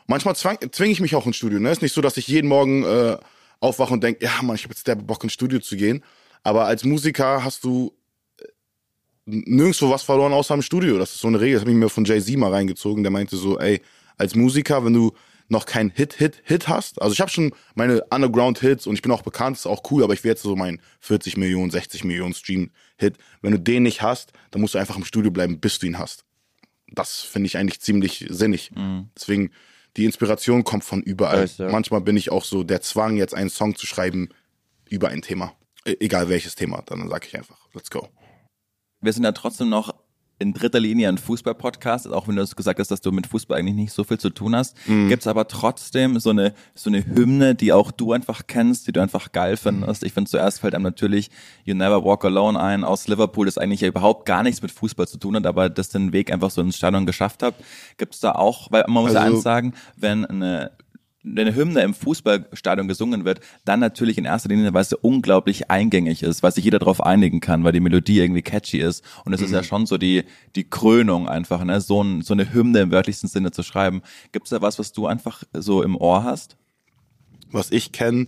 Manchmal zwinge ich mich auch ins Studio. Ne? Ist nicht so, dass ich jeden Morgen äh, aufwache und denke, ja, Mann, ich habe jetzt der Bock ins Studio zu gehen. Aber als Musiker hast du äh, nirgendwo was verloren außer im Studio. Das ist so eine Regel. Das habe ich mir von Jay-Z mal reingezogen. Der meinte so, ey, als Musiker, wenn du noch kein Hit-Hit-Hit hast. Also ich habe schon meine Underground-Hits und ich bin auch bekannt, ist auch cool, aber ich will jetzt so meinen 40 Millionen, 60 Millionen Stream-Hit. Wenn du den nicht hast, dann musst du einfach im Studio bleiben, bis du ihn hast. Das finde ich eigentlich ziemlich sinnig. Deswegen, die Inspiration kommt von überall. Nice, ja. Manchmal bin ich auch so der Zwang, jetzt einen Song zu schreiben über ein Thema. E- Egal welches Thema, dann sage ich einfach, let's go. Wir sind ja trotzdem noch in dritter Linie ein Fußball-Podcast, auch wenn du es gesagt hast, dass du mit Fußball eigentlich nicht so viel zu tun hast, gibt's aber trotzdem so eine so eine Hymne, die auch du einfach kennst, die du einfach geil findest. Ich finde zuerst fällt einem natürlich You Never Walk Alone ein aus Liverpool, das eigentlich ja überhaupt gar nichts mit Fußball zu tun hat, aber das den Weg einfach so ins Stadion geschafft hat. Gibt's da auch, weil man muss ja Also- eins sagen, wenn eine wenn eine Hymne im Fußballstadion gesungen wird, dann natürlich in erster Linie, weil sie unglaublich eingängig ist, weil sich jeder darauf einigen kann, weil die Melodie irgendwie catchy ist. Und es ist ja schon so die, die Krönung einfach, ne? so, ein, so eine Hymne im wörtlichsten Sinne zu schreiben. Gibt es da was, was du einfach so im Ohr hast? Was ich kenne,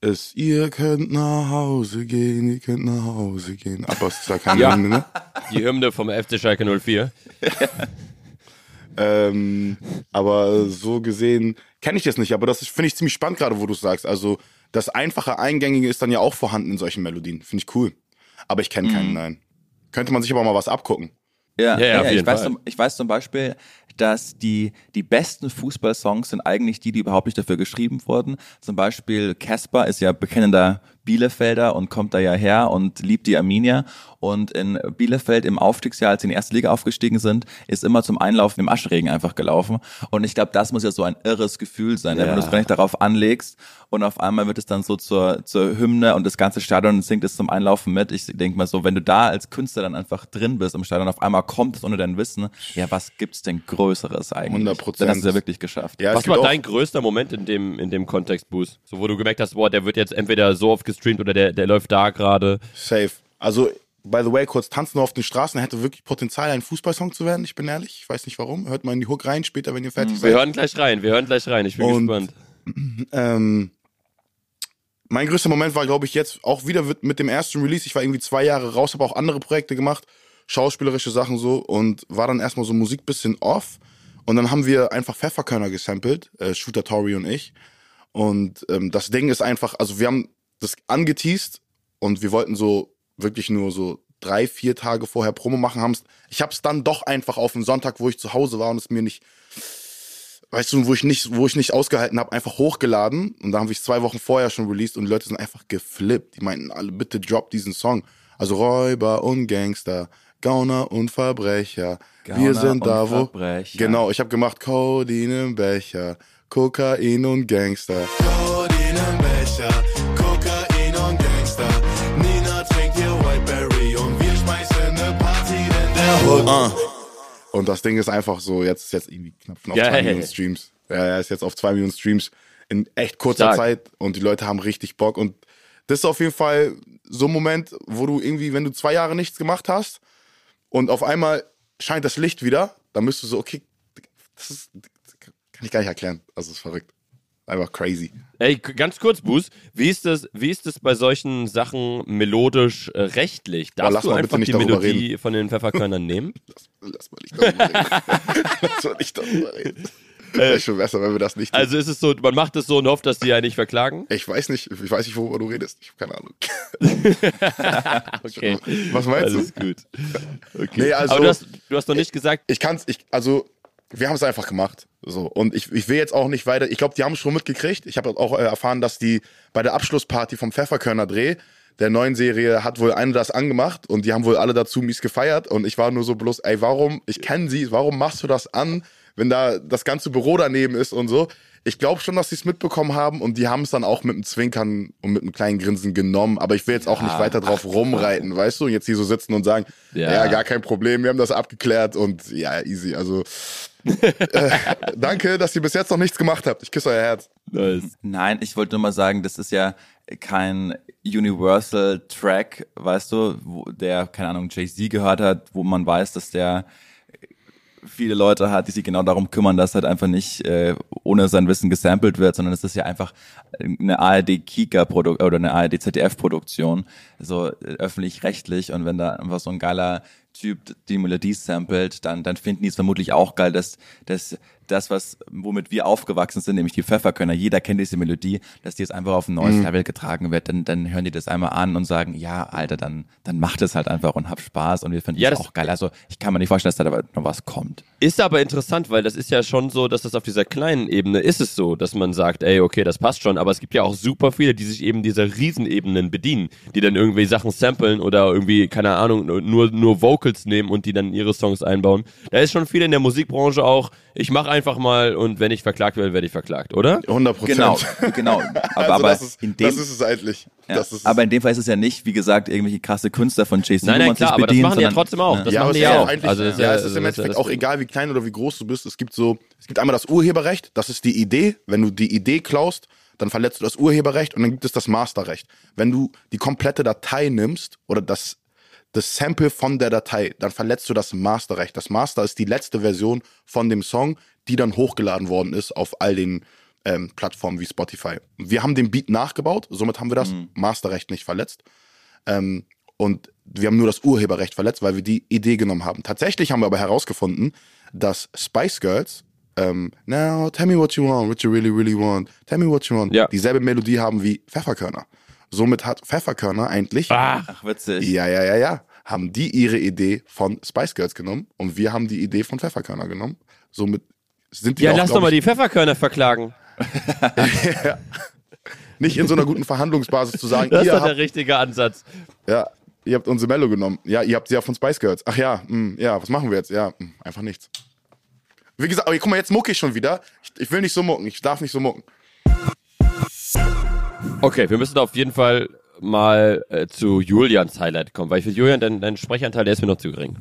ist, ihr könnt nach Hause gehen, ihr könnt nach Hause gehen. Aber es ist ja keine Ja. Hymne, ne? Die Hymne vom FC Schalke 04. Ähm, aber so gesehen kenne ich das nicht. Aber das finde ich ziemlich spannend gerade, wo du sagst. Also das einfache Eingängige ist dann ja auch vorhanden in solchen Melodien. Finde ich cool. Aber ich kenne keinen, nein. Könnte man sich aber mal was abgucken. Ja, Ja, ja, auf ich, weiß ich weiß zum Beispiel, dass die, die besten Fußballsongs sind eigentlich die, die überhaupt nicht dafür geschrieben wurden. Zum Beispiel Casper ist ja bekennender Bielefelder und kommt da ja her und liebt die Arminia. Und in Bielefeld im Aufstiegsjahr, als sie in die erste Liga aufgestiegen sind, ist immer zum Einlaufen im Aschregen einfach gelaufen. Und ich glaube, das muss ja so ein irres Gefühl sein, ne? wenn Ja. du es gar nicht darauf anlegst und auf einmal wird es dann so zur, zur Hymne und das ganze Stadion singt es zum Einlaufen mit. Ich denke mal so, wenn du da als Künstler dann einfach drin bist im Stadion, auf einmal kommt es ohne dein Wissen, ja, was gibt's denn Größeres eigentlich? 100%. Dann hast du ja wirklich geschafft. Ja, Was war dein größter Moment in dem, in dem Kontext, Boost? So, wo du gemerkt hast, boah, der wird jetzt entweder so oft gestreamt oder der, der läuft da gerade. Safe. Also, by the way, kurz tanzen auf den Straßen hätte wirklich Potenzial, ein Fußballsong zu werden. Ich bin ehrlich. Ich weiß nicht warum. Hört mal in die Hook rein, später, wenn ihr fertig Wir seid. hören gleich rein, wir hören gleich rein. Ich bin Und- gespannt. Ähm, mein größter Moment war, glaube ich, jetzt auch wieder mit- dem ersten Release. Ich war irgendwie zwei Jahre raus, habe auch andere Projekte gemacht, schauspielerische Sachen so und war dann erstmal so Musik bisschen off. Und dann haben wir einfach Pfefferkörner gesampelt, äh, Shooter Tory und ich. Und ähm, das Ding ist einfach, also wir haben das angeteased und wir wollten so wirklich nur so drei, vier Tage vorher Promo machen. Haben's, ich habe es dann doch einfach auf den Sonntag, wo ich zu Hause war und es mir nicht weißt du, wo ich nicht, wo ich nicht ausgehalten habe, einfach hochgeladen und da haben wir es zwei Wochen vorher schon released und die Leute sind einfach geflippt. Die meinten alle, bitte drop diesen Song. Also Räuber und Gangster, Gauner und Verbrecher. wir Gauner sind und da, wo. Verbrecher. Genau, ich habe gemacht Codeine im Becher, Kokain und Gangster. Codeine im Becher, Ah. Und das Ding ist einfach so, jetzt ist jetzt irgendwie knapp auf Ja, zwei Millionen ja. Streams. Ja, er ist jetzt auf zwei Millionen Streams in echt kurzer Stark. Zeit und die Leute haben richtig Bock. Und das ist auf jeden Fall so ein Moment, wo du irgendwie, wenn du zwei Jahre nichts gemacht hast und auf einmal scheint das Licht wieder, dann bist du so, okay, das ist, kann ich gar nicht erklären. Also, das ist verrückt. Einfach crazy. Ey, ganz kurz, Boost. Wie ist das, wie ist das bei solchen Sachen melodisch äh, rechtlich? Darfst lass du mal einfach die Melodie von den Pfefferkörnern nehmen? Lass mal nicht darüber reden. Lass mal nicht darüber reden. Wäre schon besser, wenn wir das nicht tun. Also ist es so, man macht es so und hofft, dass die ja nicht verklagen? ich weiß nicht, ich weiß nicht, worüber du redest. Ich habe keine Ahnung. Okay. Was meinst du? Alles gut. Okay. Nee, also- Aber du hast, du hast noch nicht gesagt, ich kann's, ich, also, wir haben es einfach gemacht. So. Und ich, ich will jetzt auch nicht weiter. Ich glaube, die haben es schon mitgekriegt. Ich habe auch äh, erfahren, dass die bei der Abschlussparty vom Pfefferkörner Dreh der neuen Serie hat wohl eine das angemacht und die haben wohl alle dazu mies gefeiert. Und ich war nur so bloß, ey, warum, ich kenne sie, warum machst du das an, wenn da das ganze Büro daneben ist und so? Ich glaube schon, dass sie es mitbekommen haben und die haben es dann auch mit einem Zwinkern und mit einem kleinen Grinsen genommen. Aber ich will jetzt auch nicht weiter drauf rumreiten, weißt du? Und jetzt hier so sitzen und sagen, Ja. ja, gar kein Problem, wir haben das abgeklärt und ja, easy. Also äh, danke, dass ihr bis jetzt noch nichts gemacht habt. Ich küsse euer Herz. Nice. Nein, ich wollte nur mal sagen, das ist ja kein Universal Track, weißt du, wo der, keine Ahnung, Jay-Z gehört hat, wo man weiß, dass der viele Leute hat, die sich genau darum kümmern, dass halt einfach nicht äh, ohne sein Wissen gesampelt wird, sondern es ist ja einfach eine ARD-Kika-Produkt oder eine ARD-ZDF-Produktion, so äh, öffentlich-rechtlich. Und wenn da einfach so ein geiler Typ die Melodie samplet, dann, dann finden die es vermutlich auch geil, dass, dass das, was, womit wir aufgewachsen sind, nämlich die Pfefferkörner, jeder kennt diese Melodie, dass die jetzt einfach auf ein neues Level getragen wird, dann, dann hören die das einmal an und sagen, ja, Alter, dann, dann macht es halt einfach und hab Spaß und wir finden Ja, das- auch geil. Also ich kann mir nicht vorstellen, dass da noch was kommt. Ist aber interessant, weil das ist ja schon so, dass das auf dieser kleinen Ebene ist es so, dass man sagt, ey, okay, das passt schon, aber es gibt ja auch super viele, die sich eben dieser Riesenebenen bedienen, die dann irgendwie Sachen samplen oder irgendwie, keine Ahnung, nur, nur Vocals nehmen und die dann ihre Songs einbauen. Da ist schon viel in der Musikbranche auch, ich mach einfach mal und wenn ich verklagt werde, werde ich verklagt, oder? 100 Prozent. Genau, genau. Aber, Also aber das, ist, in dem, das ist es eigentlich. ja, Das ist aber in dem Fall ist es ja nicht, wie gesagt, irgendwelche krasse Künstler von JC, Nein, wo nein, man klar, sich aber das bedient, machen die ja trotzdem auch. Das ja, machen die es ja auch. Eigentlich, Also, ja, ja- es ist im Endeffekt auch egal, wie klein oder wie groß du bist. Es gibt so, es gibt einmal das Urheberrecht, das ist die Idee. Wenn du die Idee klaust, dann verletzt du das Urheberrecht und dann gibt es das Masterrecht. Wenn du die komplette Datei nimmst oder das, das Sample von der Datei, dann verletzt du das Masterrecht. Das Master ist die letzte Version von dem Song, die dann hochgeladen worden ist auf all den ähm, Plattformen wie Spotify. Wir haben den Beat nachgebaut, somit haben wir das Masterrecht nicht verletzt. Ähm, und wir haben nur das Urheberrecht verletzt, weil wir die Idee genommen haben. Tatsächlich haben wir aber herausgefunden, dass Spice Girls ähm, Now tell me what you want, what you really, really want. Tell me what you want. Ja. Dieselbe Melodie haben wie Pfefferkörner. Somit hat Pfefferkörner eigentlich, Ach, witzig. ja, ja, ja, ja, haben die ihre Idee von Spice Girls genommen und wir haben die Idee von Pfefferkörner genommen. Somit sind die Ja, auch, lass doch mal die Pfefferkörner verklagen. nicht in so einer guten Verhandlungsbasis zu sagen, Das ist doch der richtige Ansatz. ja, ihr habt unsere Mello genommen. Ja, ihr habt sie ja von Spice Girls. Ach ja, mh, ja, was machen wir jetzt? Ja, mh, einfach nichts. Wie gesagt, aber guck mal, jetzt mucke ich schon wieder. Ich, ich will nicht so mucken, ich darf nicht so mucken. Okay, wir müssen auf jeden Fall mal äh, zu Julians Highlight kommen, weil ich finde, Julian, dein, dein Sprechanteil, der ist mir noch zu gering.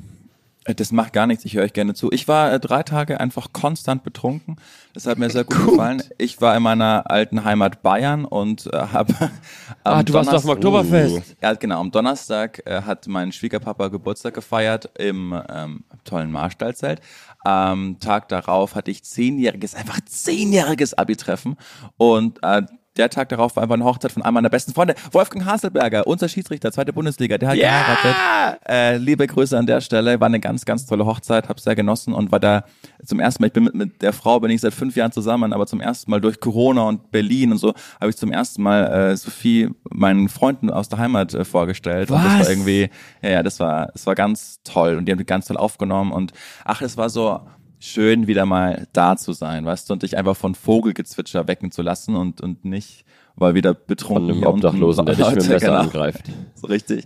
Äh, Das macht gar nichts, ich höre euch gerne zu. Ich war äh, drei Tage einfach konstant betrunken. Das hat mir sehr gut, gefallen. Ich war in meiner alten Heimat Bayern und äh, habe Ah, du warst doch auf dem Oktoberfest. Ja, genau. Am Donnerstag äh, hat mein Schwiegerpapa Geburtstag gefeiert im ähm, tollen Marstallzelt. Am Tag darauf hatte ich zehnjähriges, einfach zehnjähriges Abi-Treffen und äh, der Tag darauf war einfach eine Hochzeit von einem meiner besten Freunde, Wolfgang Haselberger, unser Schiedsrichter, zweite Bundesliga, der hat Ja! geheiratet. Äh, liebe Grüße an der Stelle, war eine ganz, ganz tolle Hochzeit, habe sehr genossen und war da zum ersten Mal, ich bin mit, mit der Frau, bin ich seit fünf Jahren zusammen, aber zum ersten Mal durch Corona und Berlin und so, habe ich zum ersten Mal äh, Sophie meinen Freunden aus der Heimat äh, vorgestellt. Und das Was? war irgendwie, ja, ja, das war, das war ganz toll und die haben die ganz toll aufgenommen und ach, es war so schön, wieder mal da zu sein, weißt du, und dich einfach von Vogelgezwitscher wecken zu lassen und, und nicht, weil wieder Von betrunken einem hier unten Obdachlosen, der dich mit dem Messer genau. angreift. So richtig.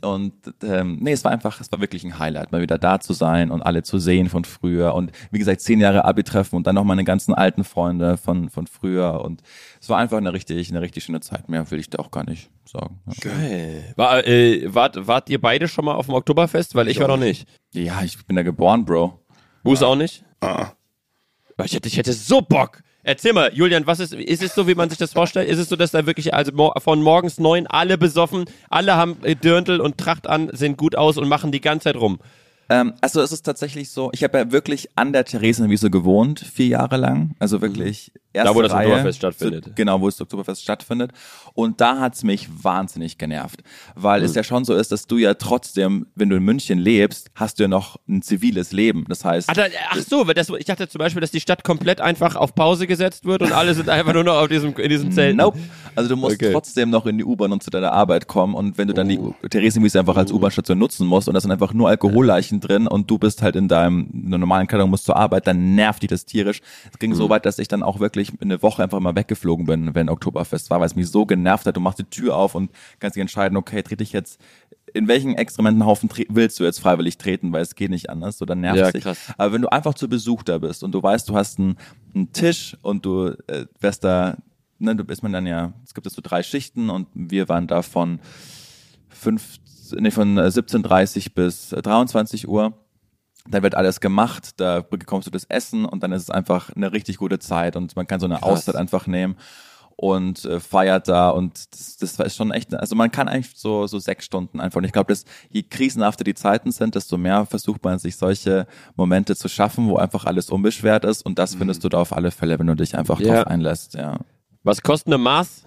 Und ähm, nee, es war einfach, es war wirklich ein Highlight, mal wieder da zu sein und alle zu sehen von früher. Und wie gesagt, zehn Jahre Abi-Treffen und dann noch meine ganzen alten Freunde von, von früher. Und es war einfach eine richtig, eine richtig schöne Zeit. Mehr will ich da auch gar nicht sagen. Ja. Geil. War, äh, wart, wart ihr beide schon mal auf dem Oktoberfest? Weil ich, war noch nicht. Ja, ich bin da geboren, Bro. Buß auch nicht? Ah. Ich hätte, ich hätte so Bock. Erzähl mal, Julian, was ist, ist es so, wie man sich das vorstellt? Ist es so, dass da wirklich, also von morgens neun alle besoffen, alle haben äh, Dirndl und Tracht an, sehen gut aus und machen die ganze Zeit rum? Ähm, also es ist tatsächlich so, ich habe ja wirklich an der Theresienwiese gewohnt, vier Jahre lang. Also wirklich erste Da, wo das Reihe, Oktoberfest stattfindet. So, genau, wo das Oktoberfest stattfindet. Und da hat's mich wahnsinnig genervt. Weil Mhm. es ja schon so ist, dass du ja trotzdem, wenn du in München lebst, hast du ja noch ein ziviles Leben. Das heißt, Ach, da, ach so, weil das, ich dachte zum Beispiel, dass die Stadt komplett einfach auf Pause gesetzt wird und alle sind einfach nur noch auf diesem, in diesem Zelt. Nope. Also du musst Okay. trotzdem noch in die U-Bahn und zu deiner Arbeit kommen und wenn du dann die Theresienwiese einfach als U-Bahn-Station nutzen musst und da sind einfach nur Alkoholleichen drin und du bist halt in deinem in normalen Kleidung musst zur Arbeit, dann nervt dich das tierisch. Es ging so weit, dass ich dann auch wirklich eine Woche einfach mal weggeflogen bin, wenn Oktoberfest war, weil es mich so genervt hat. Du machst die Tür auf und kannst dich entscheiden, okay, trete ich jetzt in welchen Exkrementenhaufen tre- willst du jetzt freiwillig treten, weil es geht nicht anders, so dann nervt Ja, dich. krass. Aber wenn du einfach zu Besuch da bist und du weißt, du hast einen, einen Tisch und du äh, wärst da, ne, du bist man dann ja, es gibt es so drei Schichten und wir waren da von fünf, nee, von äh, 17.30 bis äh, 23 Uhr. Da wird alles gemacht, da bekommst du das Essen und dann ist es einfach eine richtig gute Zeit und man kann so eine Auszeit einfach nehmen und äh, feiert da und das, das ist schon echt, also man kann eigentlich so, so sechs Stunden einfach und ich glaube, dass je krisenhafter die Zeiten sind, desto mehr versucht man sich solche Momente zu schaffen, wo einfach alles unbeschwert ist und das findest du da auf alle Fälle, wenn du dich einfach Ja. drauf einlässt, ja. Was kostet eine Maß?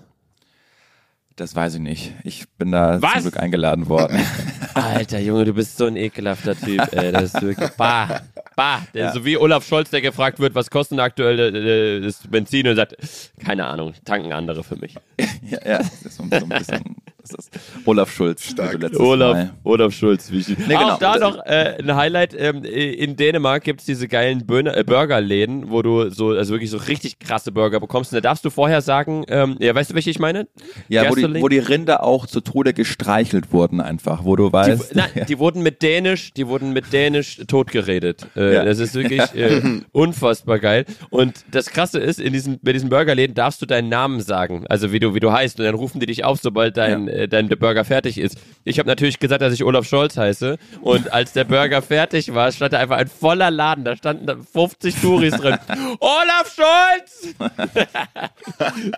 Das weiß ich nicht. Ich bin da Was? zum Glück eingeladen worden. Alter Junge, du bist so ein ekelhafter Typ, ey. Das ist wirklich. Bah, bah. Der, So wie Olaf Scholz, der gefragt wird, was kostet aktuell äh, das Benzin und sagt, keine Ahnung, tanken andere für mich. Ja, ja, das ist so ein bisschen. Das ist Olaf Schulz. Olaf, Mal. Olaf Schulz, wie ich. Nee, genau. Auch da Das- noch äh, ein Highlight. Ähm, in Dänemark gibt's diese geilen äh, Burgerläden, wo du so, also wirklich so richtig krasse Burger bekommst. Und da darfst du vorher sagen, ähm, ja, weißt du, welche ich meine? Ja, wo die, wo die Rinder auch zu Tode gestreichelt wurden, einfach, wo du Die, weißt. nein, die wurden mit Dänisch, die wurden mit Dänisch totgeredet. Äh, Ja. Das ist wirklich äh, unfassbar geil. Und das Krasse ist, in diesen, bei diesen Burgerläden darfst du deinen Namen sagen, also wie du, wie du heißt, und dann rufen die dich auf, sobald dein, äh, dein Burger fertig ist. Ich habe natürlich gesagt, dass ich Olaf Scholz heiße. Und als der Burger fertig war, stand da einfach ein voller Laden. Da standen da 50 Touris drin. Olaf Scholz!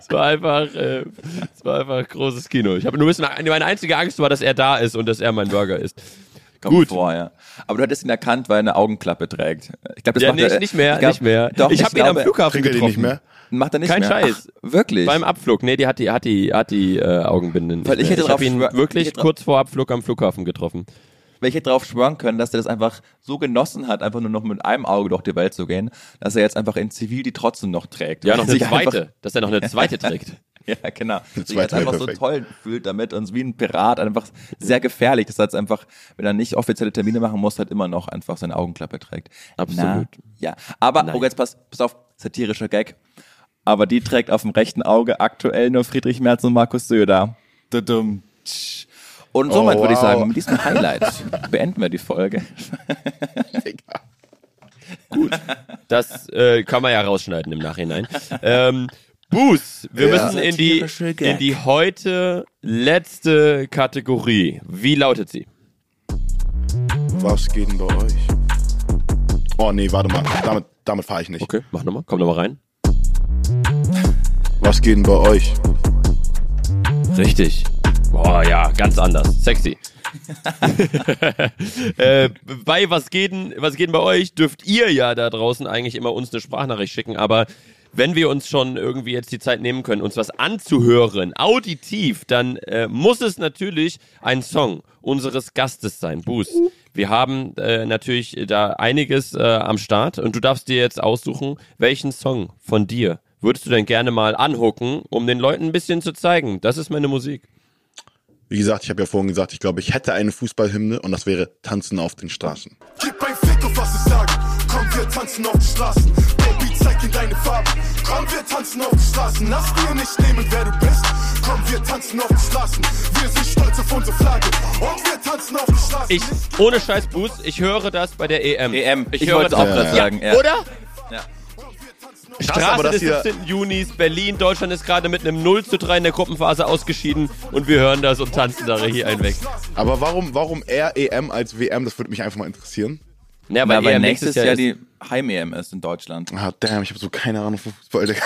Es war einfach, äh, es war einfach großes Kino. Ich habe nur ein bisschen, meine einzige Angst war, dass er da ist und dass er mein Burger ist. Kommt Gut. vor, ja. Aber du hättest ihn erkannt, weil er eine Augenklappe trägt. Ich glaube, das Ja, macht nicht, er, nicht mehr, ich glaub, nicht mehr. Doch, ich habe ihn am Flughafen getroffen. nicht mehr? Macht er nicht Kein mehr. Scheiß. Ach, wirklich? Beim Abflug. Nee, die hat die, hat die, hat die äh, Augenbinde nicht Weil ich hätte ich habe ihn wirklich kurz vor Abflug am Flughafen getroffen. Weil ich hätte darauf schwören können, dass er das einfach so genossen hat, einfach nur noch mit einem Auge durch die Welt zu gehen, dass er jetzt einfach in Zivil die trotzdem noch trägt. Ja, noch eine zweite. Dass er noch eine zweite trägt. ja, genau. Sich jetzt einfach so toll fühlt damit und wie ein Pirat einfach sehr gefährlich, dass er jetzt einfach, wenn er nicht offizielle Termine machen muss, halt immer noch einfach seine Augenklappe trägt. Absolut. Na, ja, aber, Nein. oh, jetzt pass, pass auf, satirischer Gag. Aber die trägt auf dem rechten Auge aktuell nur Friedrich Merz und Markus Söder. Dudum. Und somit Oh, würde ich wow. sagen, mit diesem Highlight beenden wir die Folge. Das äh, kann man ja rausschneiden im Nachhinein. ähm, Boos, wir Ja. müssen in die, in die heute letzte Kategorie. Wie lautet sie? Was geht denn bei euch? Oh nee, warte mal. Damit, damit fahre ich nicht. Okay, mach nochmal. Komm nochmal rein. Was geht denn bei euch? Richtig. Boah, ja, ganz anders. Sexy. äh, bei was geht, denn, was geht denn bei euch, dürft ihr ja da draußen eigentlich immer uns eine Sprachnachricht schicken, aber wenn wir uns schon irgendwie jetzt die Zeit nehmen können, uns was anzuhören, auditiv, dann äh, muss es natürlich ein Song unseres Gastes sein, Boos. Wir haben äh, natürlich da einiges äh, am Start und du darfst dir jetzt aussuchen, welchen Song von dir würdest du denn gerne mal anhucken, um den Leuten ein bisschen zu zeigen, das ist meine Musik. Wie gesagt, ich habe ja vorhin gesagt, ich glaube, ich hätte eine Fußballhymne und das wäre Tanzen auf den Straßen. Gib ein Fick auf was ich sage. Komm, wir tanzen auf die Straßen. Zeig ihm deine Farbe. Komm, wir tanzen auf die Straßen. Lass dir nicht nehmen, wer du bist. Komm, wir tanzen auf die Straßen. Wir sind stolz auf unsere Flagge. Und wir tanzen auf die Straßen. Ich, ohne Scheiß, Boost, ich höre das bei der EM. EM, Ich, ich höre wollte das auch Ja, gerade ja. sagen. Ja. Oder? Krass, Straße aber das des hier, 17. Junis, Berlin, Deutschland ist gerade mit einem 0 zu 3 in der Gruppenphase ausgeschieden und wir hören das und tanzen da hier einen weg. aber warum, warum eher EM als WM? Das würde mich einfach mal interessieren. Ja, Na, weil weil EM nächstes Jahr ist- die Heim-EM ist in Deutschland. Ah, damn, ich habe so keine Ahnung von Fußball.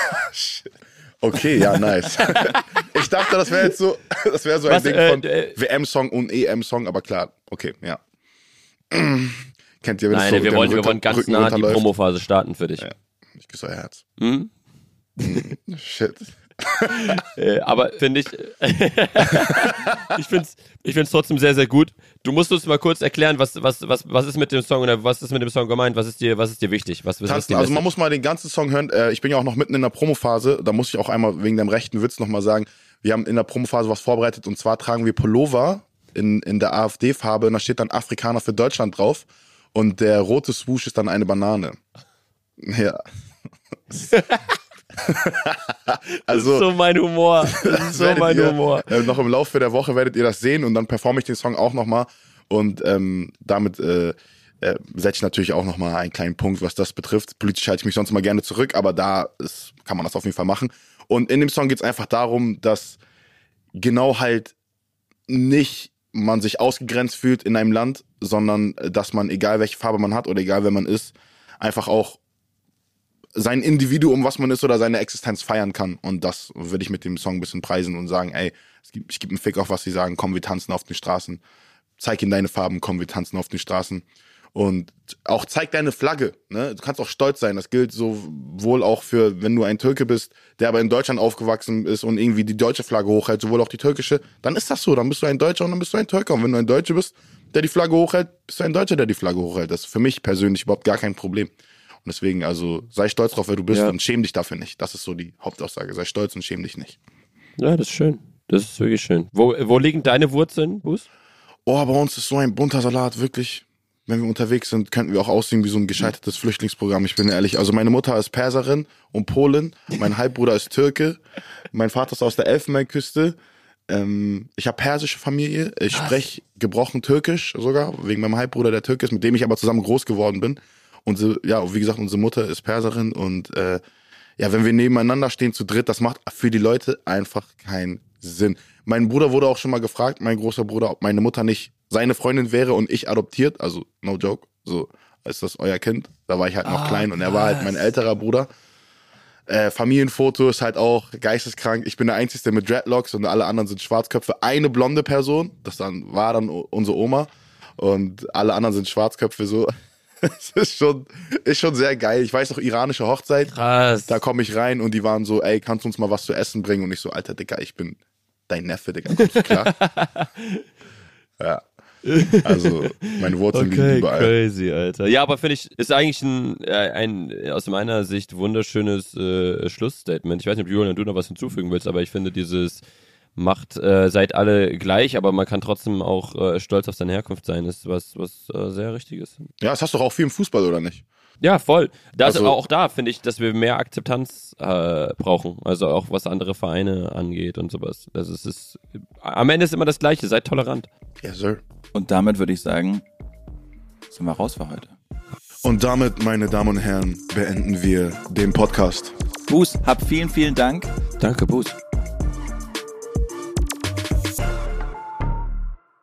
Okay, ja, nice. ich dachte, das wäre jetzt so, das wäre so ein Was, Ding äh, von äh, WM-Song und EM-Song, aber klar, okay, ja. Kennt ihr, wenn Nein, so wir wollen, wir Rücken- wollen ganz Rücken nah die? Promophase starten für dich. Ja. Ich küsse euer Herz. Mhm. Shit. Äh, aber finde ich, ich finde es ich find's trotzdem sehr, sehr gut. Du musst uns mal kurz erklären, was, was, was, was ist mit dem Song oder was ist mit dem Song gemeint? Was ist dir, was ist dir wichtig? Was, was Tanzen, also man muss mal den ganzen Song hören. Äh, ich bin ja auch noch mitten in der Promophase. Da muss ich auch einmal wegen deinem rechten Witz nochmal sagen, wir haben in der Promophase was vorbereitet und zwar tragen wir Pullover in, in der AfD-Farbe und da steht dann Afrikaner für Deutschland drauf und der rote Swoosh ist dann eine Banane. Ja. also so mein Humor. So mein ihr, Humor. Äh, noch im Laufe der Woche werdet ihr das sehen und dann performe ich den Song auch nochmal und ähm, damit äh, äh, setze ich natürlich auch nochmal einen kleinen Punkt, was das betrifft. Politisch halte ich mich sonst mal gerne zurück, aber da ist, kann man das auf jeden Fall machen. Und in dem Song geht es einfach darum, dass genau halt nicht man sich ausgegrenzt fühlt in einem Land, sondern äh, dass man, egal welche Farbe man hat oder egal wer man ist, einfach auch sein Individuum, was man ist oder seine Existenz feiern kann. Und das würde ich mit dem Song ein bisschen preisen und sagen, ey, ich gebe einen Fick auf, was sie sagen, komm, wir tanzen auf den Straßen. Zeig ihnen deine Farben, komm, wir tanzen auf den Straßen. Und auch zeig deine Flagge. Ne? Du kannst auch stolz sein. Das gilt sowohl auch für, wenn du ein Türke bist, der aber in Deutschland aufgewachsen ist und irgendwie die deutsche Flagge hochhält, sowohl auch die türkische, dann ist das so. Dann bist du ein Deutscher und dann bist du ein Türker. Und wenn du ein Deutscher bist, der die Flagge hochhält, bist du ein Deutscher, der die Flagge hochhält. Das ist für mich persönlich überhaupt gar kein Problem. Und deswegen, also sei stolz drauf, wer du bist Ja. und schäm dich dafür nicht. Das ist so die Hauptaussage. Sei stolz und schäm dich nicht. Ja, das ist schön. Das ist wirklich schön. Wo, wo liegen deine Wurzeln, Bus? Oh, bei uns ist so ein bunter Salat, wirklich. Wenn wir unterwegs sind, könnten wir auch aussehen wie so ein gescheitertes Flüchtlingsprogramm. Ich bin ehrlich. Also meine Mutter ist Perserin und Polin. Mein Halbbruder ist Türke. Mein Vater ist aus der Elfenbeinküste. Ähm, ich habe persische Familie. Ich spreche gebrochen Türkisch sogar, wegen meinem Halbbruder, der Türke ist, mit dem ich aber zusammen groß geworden bin. Unsere, ja, wie gesagt, unsere Mutter ist Perserin und äh, ja, wenn wir nebeneinander stehen zu dritt, das macht für die Leute einfach keinen Sinn. Mein Bruder wurde auch schon mal gefragt, mein großer Bruder, ob meine Mutter nicht seine Freundin wäre und ich adoptiert, also no joke, so ist das euer Kind. Da war ich halt noch klein und er war halt mein älterer Bruder. Äh, Familienfoto ist halt auch geisteskrank. Ich bin der Einzige mit Dreadlocks und alle anderen sind Schwarzköpfe. Eine blonde Person, das dann war dann unsere Oma und alle anderen sind Schwarzköpfe. So, es ist schon, ist schon sehr geil. Ich weiß noch iranische Hochzeit. Krass. Da komme ich rein und die waren so, ey, kannst du uns mal was zu essen bringen? Und ich so, alter Dicker, ich bin dein Neffe, Digga, kommst du klar? ja. Also, meine Wurzeln liegen Okay, überall. crazy, Alter. Ja, aber finde ich, ist eigentlich ein, äh, ein aus meiner Sicht wunderschönes äh, Schlussstatement. Ich weiß nicht, ob Julian, du noch was hinzufügen willst, aber ich finde dieses macht, äh, seid alle gleich, aber man kann trotzdem auch äh, stolz auf seine Herkunft sein, ist was, was äh, sehr Richtiges. Ja, das hast du doch auch viel im Fußball, oder nicht? Ja, voll. Das Also- auch da finde ich, dass wir mehr Akzeptanz äh, brauchen. Also auch was andere Vereine angeht und sowas. Das ist, ist am Ende ist immer das Gleiche. Seid tolerant. Yes, sir. Und damit würde ich sagen, sind wir raus für heute. Und damit, meine Damen und Herren, beenden wir den Podcast. Buß, hab vielen, vielen Dank. Danke, Buß.